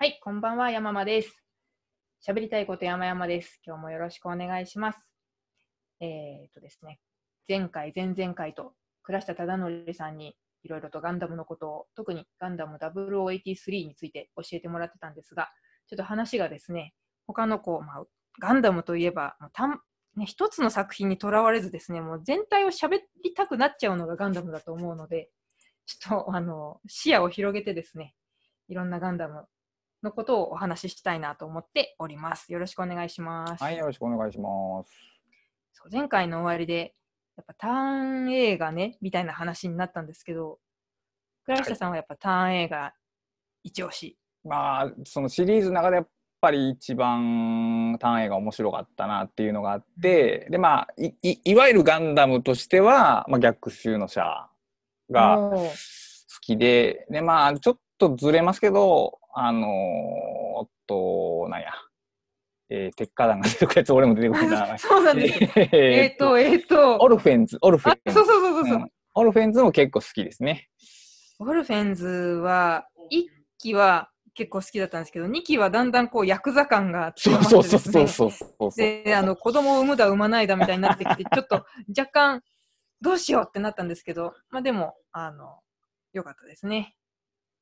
はい、こんばんは、山間です。喋りたいこと山々です。今日もよろしくお願いします。えー、っとですね、前回、前々回と倉下忠則さんにいろいろとガンダムのことを、特にガンダム0083について教えてもらってたんですが、ちょっと話がですね、他のこう、まあ、ガンダムといえば、もうたんね、一つの作品にとらわれずですね、もう全体を喋りたくなっちゃうのがガンダムだと思うので、ちょっとあの視野を広げてですね、いろんなガンダムのことをお話ししたいなと思っております。よろしくお願いします。はい、よろしくお願いします。そう前回の終わりで、やっぱターン映画ね、みたいな話になったんですけど、倉下さんはやっぱターン映画一押し。まあ、そのシリーズの中でやっぱり一番ターン映画面白かったなっていうのがあって、で、まあ、いいいわゆるガンダムとしては、まあ、逆襲のシャアが好きで、で、まあ、ちょっとずれますけど、あのーおっと、なんや、えー、鉄火団が出てくるやつ、俺も出てくるな。そうなんです。ええっと、えっと、オルフェンズ、オルフェンズ。あそうそうそうそうそう、うんオルフェンズも結構好きですね。オルフェンズは、1期は結構好きだったんですけど、2期はだんだんこう、ヤクザ感が強まってですねそうそうそうそう。で、あの、子供を産むだ産まないだみたいになってきて、ちょっと若干、どうしようってなったんですけど、まあでも、あの、良かったですね。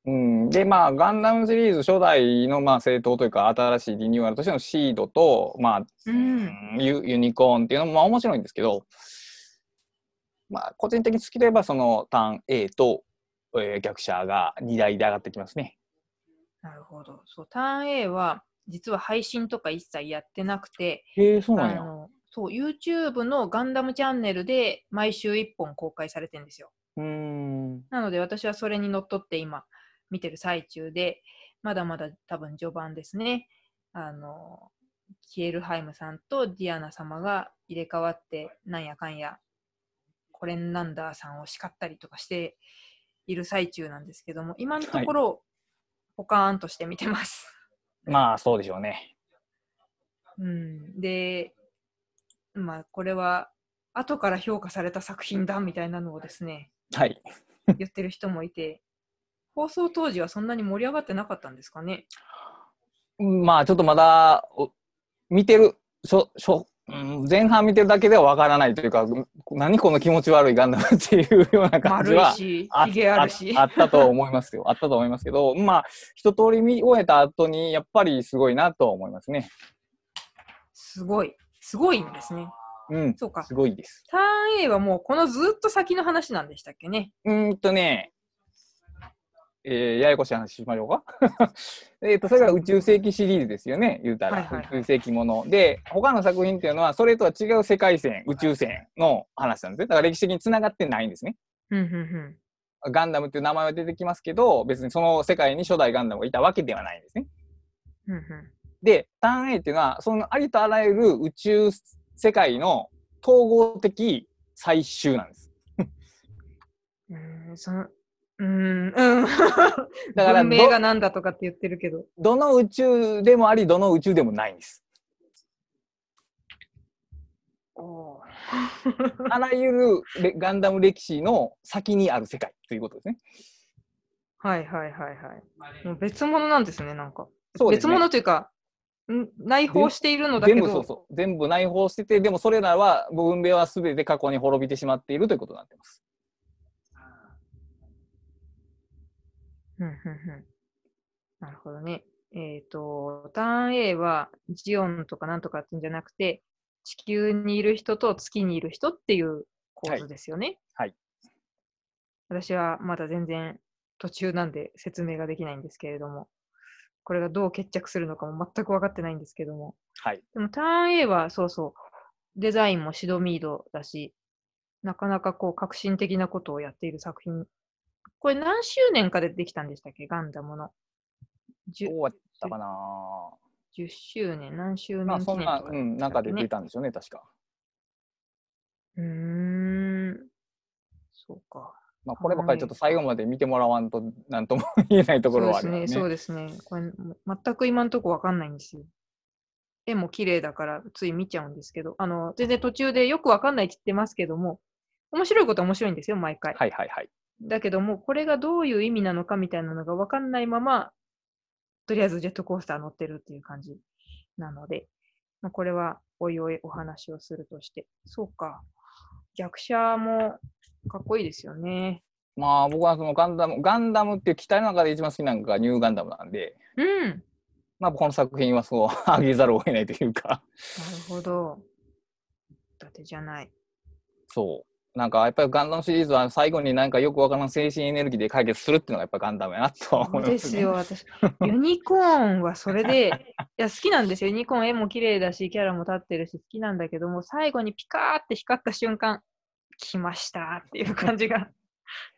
うん、でまあガンダムシリーズ初代のまあ正統というか新しいリニューアルとしてのシードと、まあうん。ユユニコーンっていうのもまあ面白いんですけど、まあ、個人的に好きといえばそのターン A と、えー逆者が2台で上がってきますね。なるほど。そう、ターン A は、実は配信とか一切やってなくて、へえそうなんや。あの、そう、YouTube のガンダムチャンネルで毎週1本公開されてるんですよ。うーんなので私はそれにのっとって今見てる最中で、まだまだ多分序盤ですね。あの、キエルハイムさんとディアナ様が入れ替わって、なんやかんや、コレンナンダーさんを叱ったりとかしている最中なんですけども、今のところ、ポカーンとして見てます。まあそうでしょうね。うん、で、まあこれは後から評価された作品だみたいなのをですね、はい。言ってる人もいて、放送当時はそんなに盛り上がってなかったんですかね？まあちょっとまだお見てるしょしょ、うん、前半見てるだけではわからないというか何この気持ち悪いガンダムっていうような感じはし、あったと思いますよ。あったと思いますけど、まあ、一通り見終えた後に、やっぱりすごいなと思いますね。すごい。すごいんですね。うん、そうか。すごいです。ターン A はもうこのずっと先の話なんでしたっけね？うーんとね、えーややこしい話しましょうか。えっと、それが宇宙世紀シリーズですよね、言うたら。はいはいはい宇宙世紀もの。で、他の作品っていうのは、それとは違う世界線、宇宙船の話なんですね。だから歴史的に繋がってないんですね。ガンダムっていう名前は出てきますけど、別にその世界に初代ガンダムがいたわけではないんですね。で、ターン A っていうのは、そのありとあらゆる宇宙世界の統合的最終なんです。ん。うーん、その、うーん、うん。だから文明がなんだとかって言ってるけど。どの宇宙でもあり、どの宇宙でもないんです。あらゆるレガンダム歴史の先にある世界ということですね。はいはいはいはい。もう別物なんですね、なんか。別そうね物というか、ん？内包しているのだけど、全部そうそう。全部内包してて、でもそれらは、文明は全て過去に滅びてしまっているということになっています。うんうんうんなるほどね。えっ、と、ターン A はジオンとかなんとかっていうんじゃなくて、地球にいる人と月にいる人っていう構図ですよね。はい私はまだ全然途中なんで説明ができないんですけれども、これがどう決着するのかも全く分かってないんですけども。はい。でもターン A はそうそう、デザインもシドミードだし、なかなかこう革新的なことをやっている作品。これ何周年かでできたんでしたっけ？ガンダムの。10, どうやったかな10周年、何周まあそんな、うん、中で出たんでしょうね、確か。うーん。そうか。まあこればっかりちょっと最後まで見てもらわんと、なんとも 言えないところはあそうですね。そうですね。これ、も全く今のところわかんないんですよ。絵も綺麗だからつい見ちゃうんですけど、あの、全然途中でよくわかんないって言ってますけども、面白いことは面白いんですよ、毎回。はいはいはい。だけども、これがどういう意味なのかみたいなのがわかんないままとりあえずジェットコースター乗ってるっていう感じなので、まあ、これはおいおいお話をするとして、そうか、逆車もかっこいいですよね。まあ僕はそのガンダム、ガンダムっていう機体の中で一番好きなのがニューガンダムなんで、うん。まあこの作品はそうあげざるを得ないというか、なるほど。伊達じゃない。そう。なんかやっぱりガンダムシリーズは最後になんかよくわからん精神エネルギーで解決するっていうのがやっぱガンダムやなと思いまね。ですすよ、私。ユニコーンはそれで、いや、好きなんですよ。ユニコーン絵も綺麗だし、キャラも立ってるし、好きなんだけども、最後にピカーって光った瞬間、来ましたっていう感じが。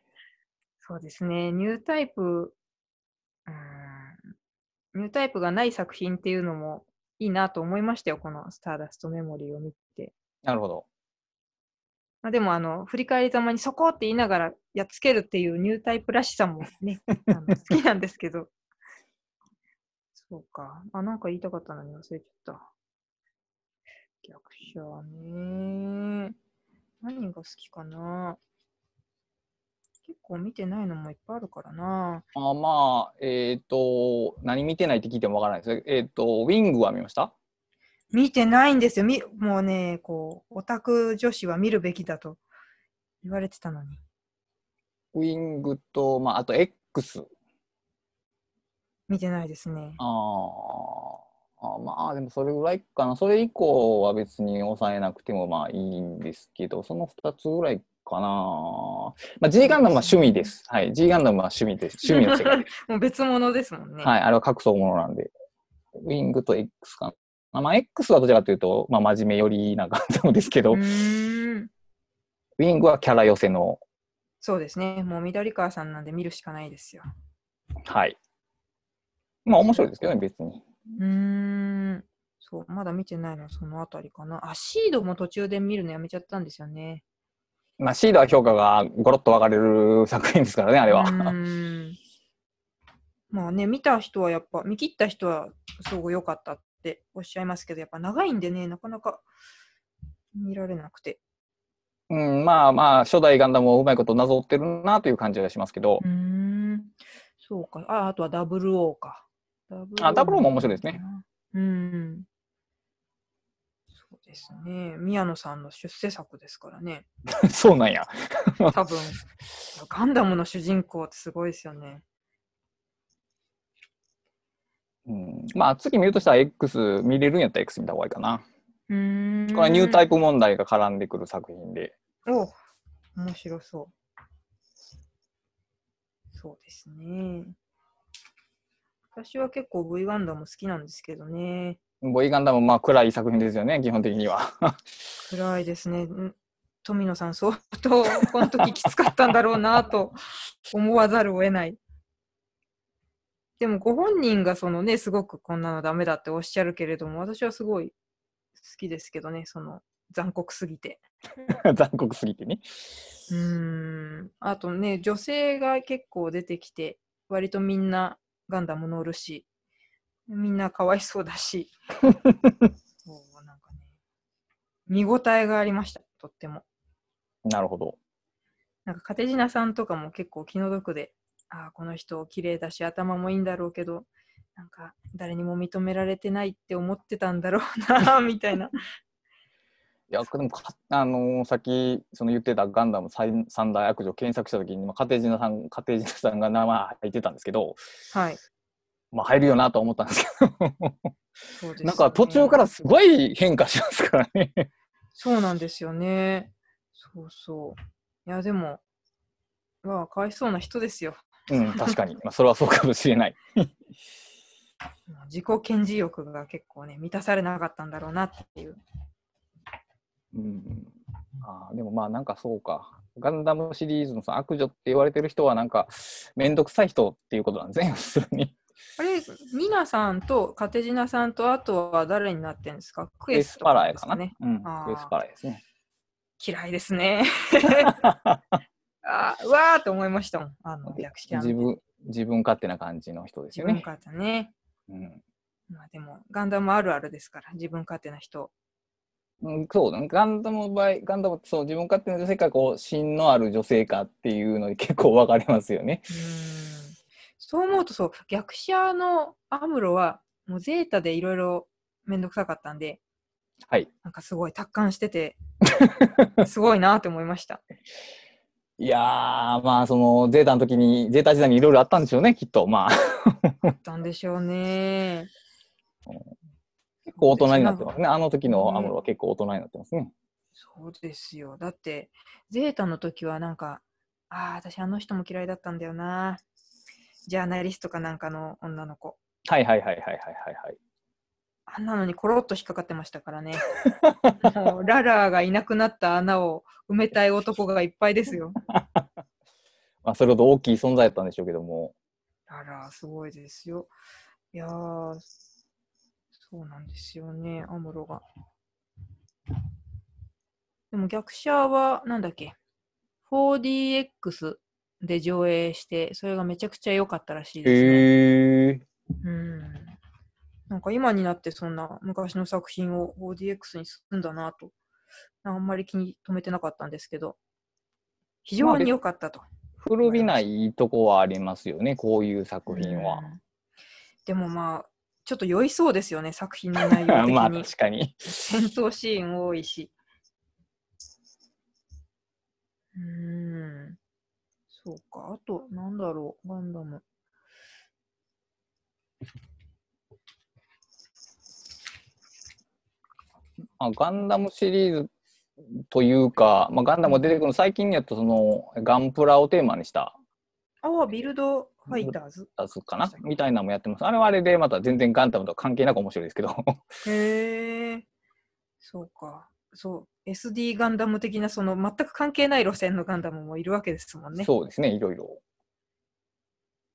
そうですね、ニュータイプ、うーん、ニュータイプがない作品っていうのもいいなと思いましたよ、このスターダストメモリーを見て。なるほど。まあ、でも、あの、振り返りざまにそこって言いながらやっつけるっていうニュータイプらしさもね、あの好きなんですけど。そうか。あ、なんか言いたかったのに忘れちゃった。逆者ね。何が好きかな。結構見てないのもいっぱいあるからな。あまあ、えっ、と、何見てないって聞いてもわからないですえっ、と、ウィングは見ました？見てないんですよ。みもうね、こう、オタク女子は見るべきだと言われてたのに。ウィングと、まあ、あと X。見てないですね。あーあ、まあ、でもそれぐらいかな。それ以降は別に抑えなくてもまあいいんですけど、その2つぐらいかな。まあ、G ガンダムは趣味です。はい。G ガンダムは趣味です。趣味の世界です。もう別物ですもんね。はい。あれは格闘ものなんで。ウィングと X かな。まあ、X はどちらかというと、まあ、真面目寄りなガンダムですけど、うウ。ィングはキャラ寄せの、そうですね。もう緑川さんなんで見るしかないですよ。はい。まあ、面白いですけどね、別に。うーん。そう、まだ見てないのはそのあたりかな。あ、シードも途中で見るのやめちゃったんですよね。まあ、シードは評価がゴロッと分かれる作品ですからね、あれは。うーん。まあね、見た人はやっぱ、見切った人はすごく良かったっておっしゃいますけど、やっぱ長いんでね、なかなか見られなくて。うん、まあまあ、初代ガンダムをうまいことなぞってるなという感じはしますけどう、ーん。そうか。あ、あとは WO か。あ WO も面白いですね。うん。そうですね。宮野さんの出世作ですからね。そうなんや。多分、ガンダムの主人公ってすごいですよね。うん、まあ、次見るとしたら X、見れるんやったら X 見た方がいいかな。うーん。これはニュータイプ問題が絡んでくる作品で。お面白そう。そうですね。私は結構 V ガンダム好きなんですけどね。ボイガンダム、まあ暗い作品ですよね、基本的には。暗いですね。ん富野さん、相当この時きつかったんだろうなと思わざるを得ない。でもご本人がそのね、すごくこんなのダメだっておっしゃるけれども、私はすごい好きですけどね、その残酷すぎて。残酷すぎてね。うーん。あとね、女性が結構出てきて、割とみんなガンダム乗るし、みんなかわいそうだし、そうなんかね、見応えがありました、とっても。なるほど。なんか、カテジナさんとかも結構気の毒で、ああ、この人綺麗だし、頭もいいんだろうけど、なんか、誰にも認められてないって思ってたんだろうな、みたいな。いや、でもか、あのーさっきその言ってたガンダム最三大悪女検索したときに、まあ、カテージナさん、カテージナさんが名前入ってたんですけど、はい。まあ入るよなとは思ったんですけど、そうです、なんか途中からすごい変化しますからね。そうなんですよね。そうそう。いや、でも、まあ、かわいそうな人ですよ。うん、確かに。まあ、それはそうかもしれない。自己顕示欲が結構ね、満たされなかったんだろうなっていう。うん、あーでもまあなんかそうか。ガンダムシリーズのその悪女って言われてる人はなんかめんどくさい人っていうことなんですね、要するに。あれ、ニナさんとカテジナさんと、あとは誰になってんですか？ククエスパラやかな？うん、クエスパラですね。嫌いですね。あーうわーって思いましたもん。あの、略式自分自分勝手な感じの人ですよね。自分勝手ね。うんまあでも、ガンダムあるあるですから、自分勝手な人。うん、そうだね。ガンダムの場合、ガンダムそう、自分勝手な女性か、こう、芯のある女性かっていうので結構分かりますよね。うーん。そう思うとそう、逆者のアムロは、もうゼータでいろいろめんどくさかったんで、はい。なんかすごい達観してて、すごいなって思いました。いやー、まあ、その、ゼータの時に、ゼータ時代にいろいろあったんでしょうね、きっと。まあ、あったんでしょうね。結構大人になってますね。あの時のアムロは結構大人になってますね。そうですよ。だって、ゼータの時はなんか、ああ、私あの人も嫌いだったんだよな。ジャーナリストかなんかの女の子。はいはいはいはいはいはいはい。あんなのにコロッと引っかかってましたからね。ララーがいなくなった穴を埋めたい男がいっぱいですよ。まあ、それほど大きい存在だったんでしょうけども。ララーすごいですよ。いやー、そうなんですよね、アムロが。でも逆者は、なんだっけ、4DX で上映して、それがめちゃくちゃ良かったらしいですね。へえ。うん。なんか今になってそんな昔の作品を 4DX にすんだなと、あんまり気に留めてなかったんですけど、非常に良かったと。古びないとこはありますよね、こういう作品はう。んでもまあ、ちょっと酔いそうですよね、作品の内容的に。まあ確かに。戦闘シーン多いし。うーん。そうか。あと、なんだろう、ガンダム。まあ、ガンダムシリーズというか、まあ、ガンダムが出てくるの最近やとそのガンプラをテーマにしたああ、ビルドファイターズ。かなみたいなのもやってます。あれはあれでまた全然ガンダムとは関係なく面白いですけど。へえ。そうか。そう。SD ガンダム的な、その全く関係ない路線のガンダムもいるわけですもんね。そうですね、いろいろ。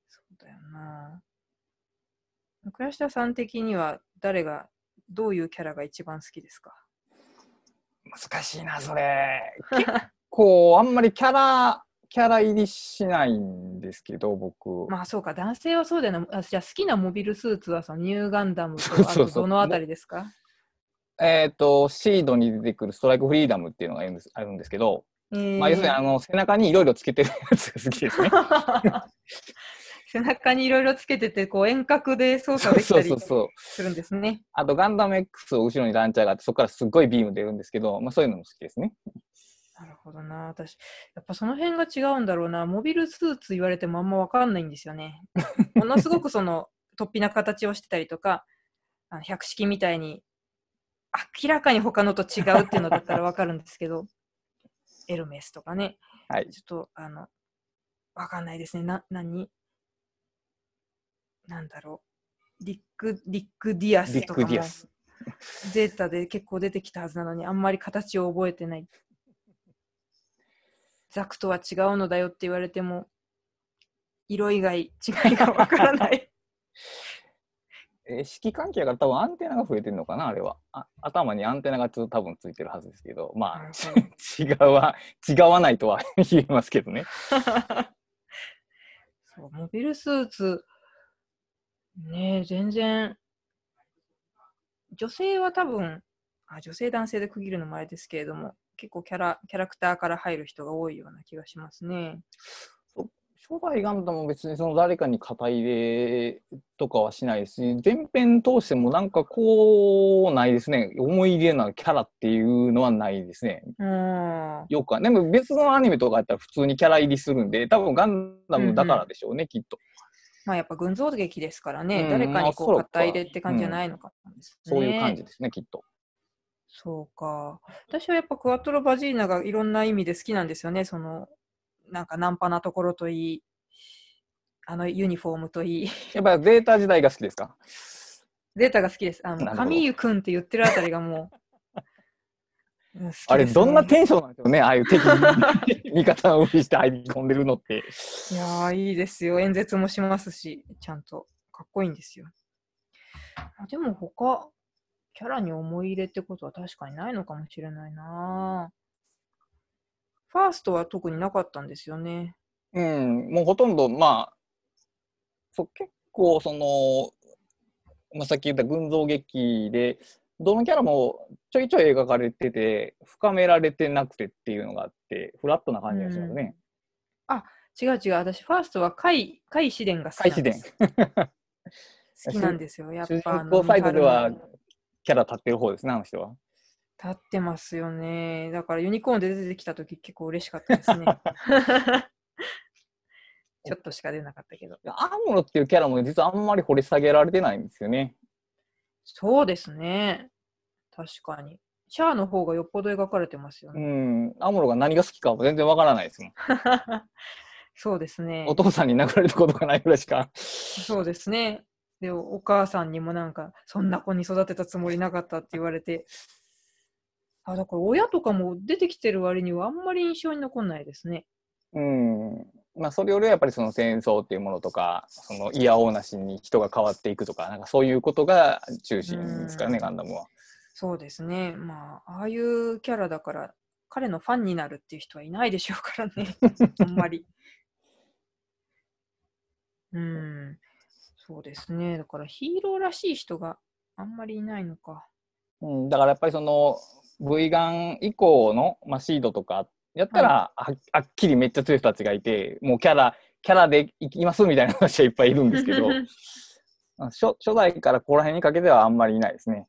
そうだよな。倉下さん的には誰が、どういうキャラが一番好きですか？難しいな、それ。結構あんまりキャラ、キャラ入りしないんですけど、僕。まあそうか、男性はそうだよね。あじゃあ好きなモビルスーツはそのニューガンダム とどのあたりですか？えっ、と、シードに出てくるストライクフリーダムっていうのがあるんですあるんですけど、えーまあ、要するにあの背中にいろいろつけてるやつが好きですね。背中にいろいろつけてて、こう遠隔で操作できたりそうそうそう。するんですね。あとガンダム X を後ろにランチャーがあって、そこからすっごいビーム出るんですけど、まあそういうのも好きですね。なるほどな。私、やっぱその辺が違うんだろうな。モビルスーツ言われてもあんまわかんないんですよね。ものすごくその、突飛な形をしてたりとか、あの百式みたいに、明らかに他のと違うっていうのだったらわかるんですけど、エルメスとかね。はい。ちょっと、あの、わかんないですね。な、何？なんだろう。リック、リック・ディアスとかもデータで結構出てきたはずなのに、あんまり形を覚えてない。ザクとは違うのだよって言われても、色以外違いがわからない。え揮関係が多分アンテナが増えてるのかな、あれは。あ頭にアンテナがつ多分ついてるはずですけど、まあ、違うわ、違わないとは 言えますけどね。そうモビルスーツ、ねえ、全然、女性は多分あ、女性男性で区切るのもあれですけれども、結構キャラキャラクターから入る人が多いような気がしますね。初代ガンダムも別にその誰かに肩入れとかはしないし、前編通してもなんかこうないですね。思い入れなキャラっていうのはないですね。うん。よくは。でも別のアニメとかやったら普通にキャラ入りするんで、多分ガンダムだからでしょうね、きっと。まあやっぱ群像劇ですからね、うん誰かにこう肩入れって感じじゃないのかもですね、そういう感じですね、きっと。そうか。私はやっぱクワトロ・バジーナがいろんな意味で好きなんですよね。その、なんかナンパなところといい、あのユニフォームといい。やっぱりデータ時代が好きですか？データが好きです。あの、カミーユくんって言ってるあたりがもう、ねあれ、どんなテンションなんでしょうね、ああいう敵に味方をふりして入り込んでるのって。いやー、いいですよ。演説もしますし、ちゃんと。かっこいいんですよ。あでも他、キャラに思い入れってことは確かにないのかもしれないなファーストは特になかったんですよね。うん、もうほとんど、まあ、そう結構、その、まあ、さっき言った群像劇で、どのキャラもちょいちょい描かれてて、深められてなくてっていうのがあって、フラットな感じがしますね。違う違う、私、ファーストは海、海紫伝が好きなんです。好きなんですよ。やっ主ぱあの、人公サイドではキャラ立ってる方ですね、あの人は。立ってますよね。だからユニコーンで出てきたとき結構嬉しかったですね。ちょっとしか出なかったけど。アムロっていうキャラも実はあんまり掘り下げられてないんですよね。そうですね。確かに。シャアの方がよっぽど描かれてますようね。ん。アムロが何が好きかは全然わからないですもん。そうですねお。父さんに殴られたことがないぐらいしか。そうですね。で、お母さんにもなんか、そんな子に育てたつもりなかったって言われて。あ、だから親とかも出てきてる割にはあんまり印象に残んないですね。うん。まあ、それよりはやっぱりその戦争っていうものとか、そのいやおうなしに人が変わっていくとか、なんかそういうことが中心ですからね、うんガンダムは。そうですね。まあ、ああいうキャラだから、彼のファンになるっていう人はいないでしょうからね。あんまり。うん。そうですね。だからヒーローらしい人があんまりいないのか。うん、だからやっぱりその V ガン以降の、まあ、シードとかやったら、ははっきりめっちゃ強い人たちがいてもうキャラキャラでいきますみたいな話はいっぱいいるんですけど あ初初代からここら辺にかけてはあんまりいないですね。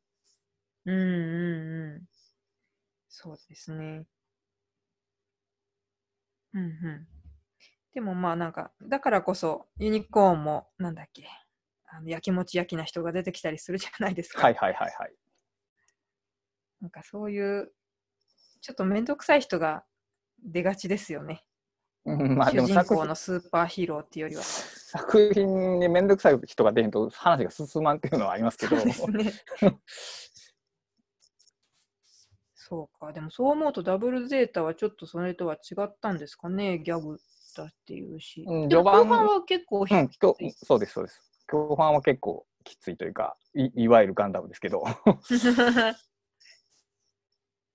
うんうんうん。そうですね。うんうん。でもまあなんか、だからこそユニコーンもなんだっけ、あのやきもち焼きな人が出てきたりするじゃないですか。はいはいはいはい。なんかそういう、ちょっとめんどくさい人が出がちですよね。うんまあで主人も作品公のスーパーヒーローっていうよりは。作品に面倒くさい人が出へんと話が進まんっていうのはありますけどそうですね。そうか。でもそう思うとダブルゼータはちょっとそれとは違ったんですかね。ギャグだっていうし。うん序盤は結構ひ、うん、そうですそうです。後半は結構きついというかいいわゆるガンダムですけど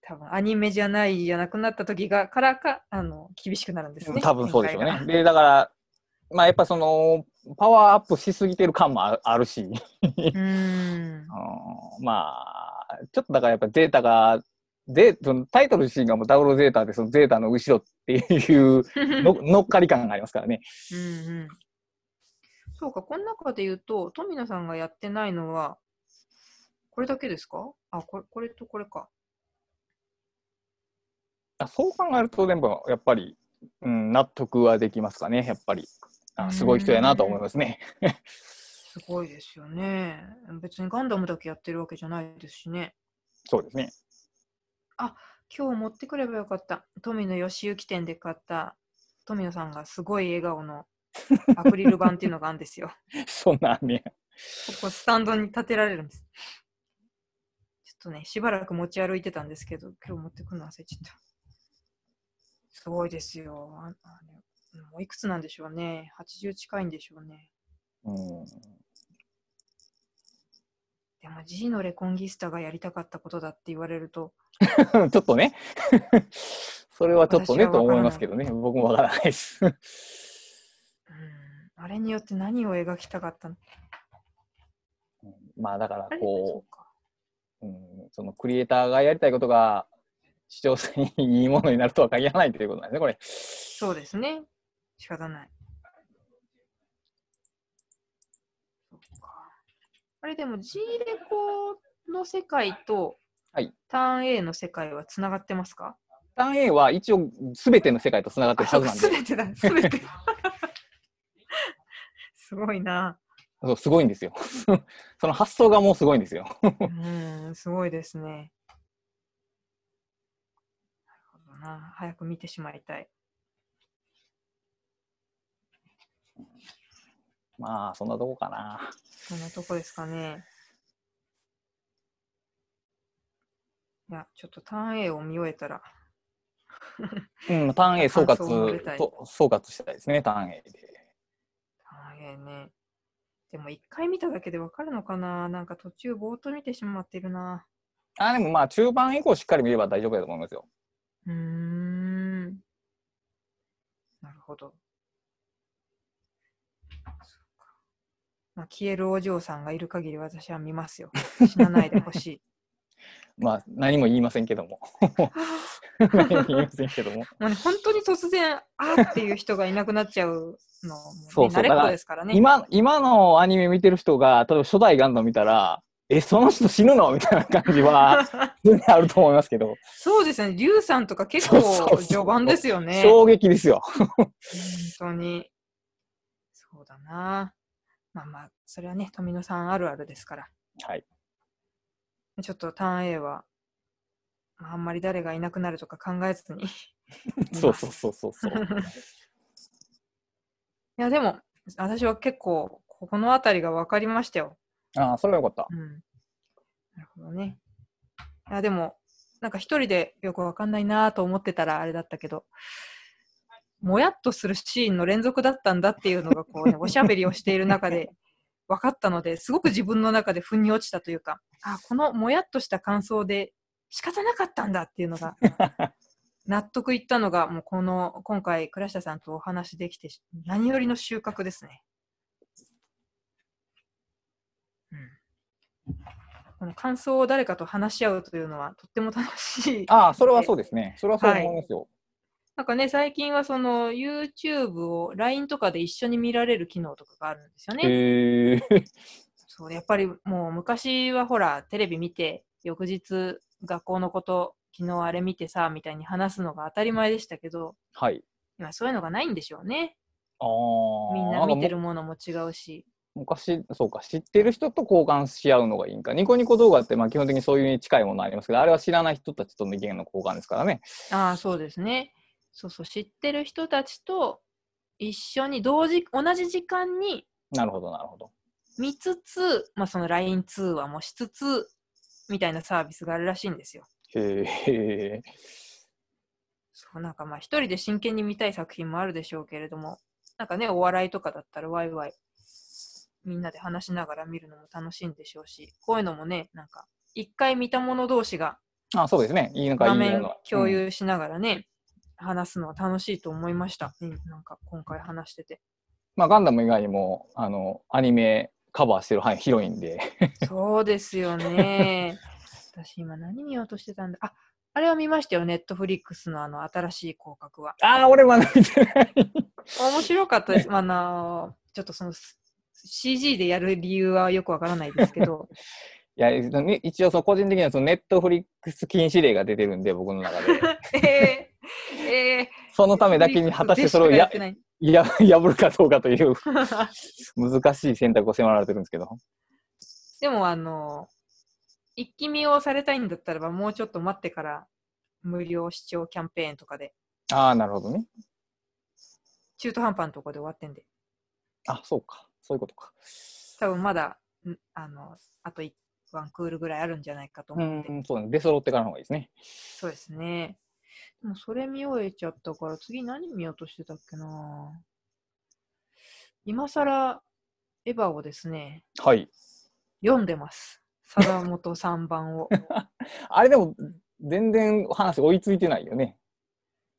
多分アニメじゃないじゃなくなった時がからかあの厳しくなるんですね。多分そうでしょう展開。がねでだからまあやっぱそのパワーアップしすぎてる感もああるし、うーん。うんまあちょっとだからやっぱゼータがゼそのタイトル自身がもうダブルゼータでそのゼータの後ろっていう の乗っかり感がありますからね。うんうん。そうか、この中で言うと、富野さんがやってないのは、これだけですか？あ、これこれとこれか。あそう考えると全部やっぱり、うん、納得はできますかねやっぱりあすごい人やなと思いますね。すごいですよね。別にガンダムだけやってるわけじゃないですしね。そうですね。今日持ってくればよかった。富野義行店で買った富野さんがすごい笑顔の アクリル板っていうのがあるんですよ。そんなんね。ここスタンドに立てられるんです。ちょっとね、しばらく持ち歩いてたんですけど、今日持ってくるの忘れちゃった。すごいですよ。もういくつなんでしょうね。80近いんでしょうね。うん。でも G のレコンギスタがやりたかったことだって言われると、ちょっとね、それはちょっとねと思いますけどね、僕もわからないです。うん、あれによって何を描きたかったのまあだからこう、うん、そのクリエイターがやりたいことが視聴者にいいものになるとは限らないということなんですね、これ。そうですね。仕方ない。あれでも G レコの世界とはいターン A の世界はつながってますか？ターン A は一応全ての世界とつながってるはずなんで、すべてだ、すべて。すごいな。そうすごいんですよ。その発想がもうすごいんですよ。うん、すごいですね。な。早く見てしまいたい。まあそんなとこかな。そんなとこですかね。いや、ちょっとターン A を見終えたら、うん、ターン A 総括と総括したいですね、ターン A で。ターン A ね。でも一回見ただけでわかるのかななんか途中ぼーっと見てしまってるな。あでもまあ中盤以降しっかり見れば大丈夫だと思いますよ。うーん。なるほど。まあ、消えるお嬢さんがいる限り私は見ますよ。死なないでほしい。まあ何も言いませんけども。何言いませんけども。もうね、本当に突然、あーっていう人がいなくなっちゃうのも、ね、そうそう慣れっこですからね。今、今のアニメ見てる人が、例えば初代ガンダム見たら、え、その人死ぬの？みたいな感じは、普通にあると思いますけど、そうですね、リュウさんとか結構序盤ですよね。衝撃ですよ。本当に。そうだな。まあまあ、それはね、富野さんあるあるですから。はい。ちょっとターン A は、まあ、あんまり誰がいなくなるとか考えずに。そうそうそうそうそう。いや、でも、私は結構、この辺りが分かりましたよ。ああ、それはよかった。うん。なるほどね。いや、でも、なんか一人でよく分かんないなと思ってたらあれだったけど、もやっとするシーンの連続だったんだっていうのが、こうね、おしゃべりをしている中で分かったので、すごく自分の中で腑に落ちたというか、あ、このもやっとした感想で仕方なかったんだっていうのが、納得いったのが、もうこの、今回、倉下さんとお話できて、何よりの収穫ですね。うん。この感想を誰かと話し合うというのは、とっても楽しい。ああ、それはそうですね。それはそう思いますよ。なんかね、最近はその YouTube を LINE とかで一緒に見られる機能とかがあるんですよね。へえ。そう、やっぱりもう昔はほら、テレビ見て、翌日学校のこと、昨日あれ見てさ、みたいに話すのが当たり前でしたけど、はい。今そういうのがないんでしょうね。ああ。みんな見てるものも違うし。昔、そうか、知ってる人と交換し合うのがいいんか。ニコニコ動画って、まあ基本的にそういうに近いものありますけど、あれは知らない人たちとの意見の交換ですからね。ああ、そうですね。そうそう、知ってる人たちと一緒に同時、同じ時間になるほど、なるほど。見つつ、まあその LINE 通話もしつつ、みたいなサービスがあるらしいんですよ。へえ。そう、なんかまあ一人で真剣に見たい作品もあるでしょうけれども、なんかね、お笑いとかだったらワイワイ、みんなで話しながら見るのも楽しいんでしょうし、こういうのもね、なんか、一回見た者同士があそうですね。いいのかいい画面。共うん有しながらね、話すのは楽しいと思いました。うんなんか今回話してて。まあ、ガンダム以外にも、あの、アニメカバーしてるはいヒロインで。そうですよね。私今何見ようとしてたんだ？あ、あれは見ましたよ、ネットフリックスのあの新しい広角は。ああ、俺まだ見てない。面白かったです。まああのちょっとその CG でやる理由はよくわからないですけど、いや、ね一応その個人的にはそのネットフリックス禁止令が出てるんで、僕の中で。えー、えそのためだけに果たしてそれをややってないや 破るかどうかという難しい選択を迫られてるんですけど。でもあの一気見をされたいんだったらばもうちょっと待ってから無料視聴キャンペーンとかでああ、なるほどね。中途半端なところで終わってんであ、そうか。そういうことか。多分まだんあのあと1ワンクールぐらいあるんじゃないかとう思うんで、ん、そうだね。出揃ってからの方がいいですね。そうですねでもそれ見終えちゃったから次何見ようとしてたっけな今更エヴァをですねはい。読んでます貞本三番を あれでも、全然話追いついてないよね。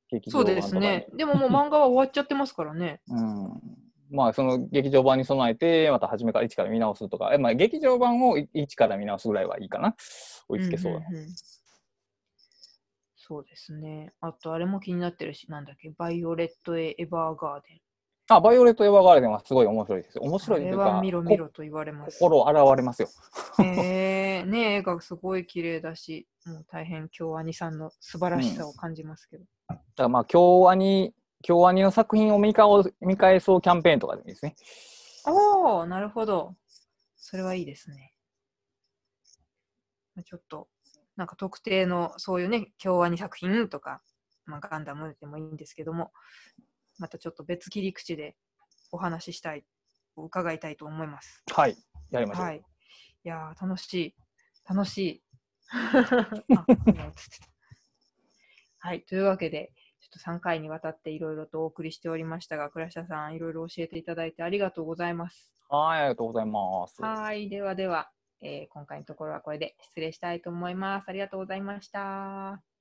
劇そうですね。でももう漫画は終わっちゃってますからね。うん。まあ、その劇場版に備えて、また初めから一から見直すとか、えまあ、劇場版をい一から見直すぐらいはいいかな。追いつけそうだな。んんんそうですね。あと、あれも気になってるし、なんだっけ、バイオレット・エヴァーガーデン。あ、バイオレット・エヴァーガーデンはすごい面白いですよ。面白いというか、見ろ見ろと言われます。心現れますよ。へえね絵がすごい綺麗だし、もう大変京アニさんの素晴らしさを感じますけど。だからまあ、京アニ、京アニの作品を見かお見返そうキャンペーンとかでもいいですね。おおなるほど。それはいいですね。ちょっと、なんか特定のそういうね、京アニ作品とか、まあ、ガンダムでもいいんですけども、またちょっと別切り口でお話ししたい、伺いたいと思います。はい。やりましょう。はい。いやー、楽しい。楽しい。はい。というわけで、と3回にわたっていろいろとお送りしておりましたが、倉下さん、いろいろ教えていただいてありがとうございます。はい、ありがとうございます。はい。ではでは、えー今回のところはこれで失礼したいと思います。ありがとうございました。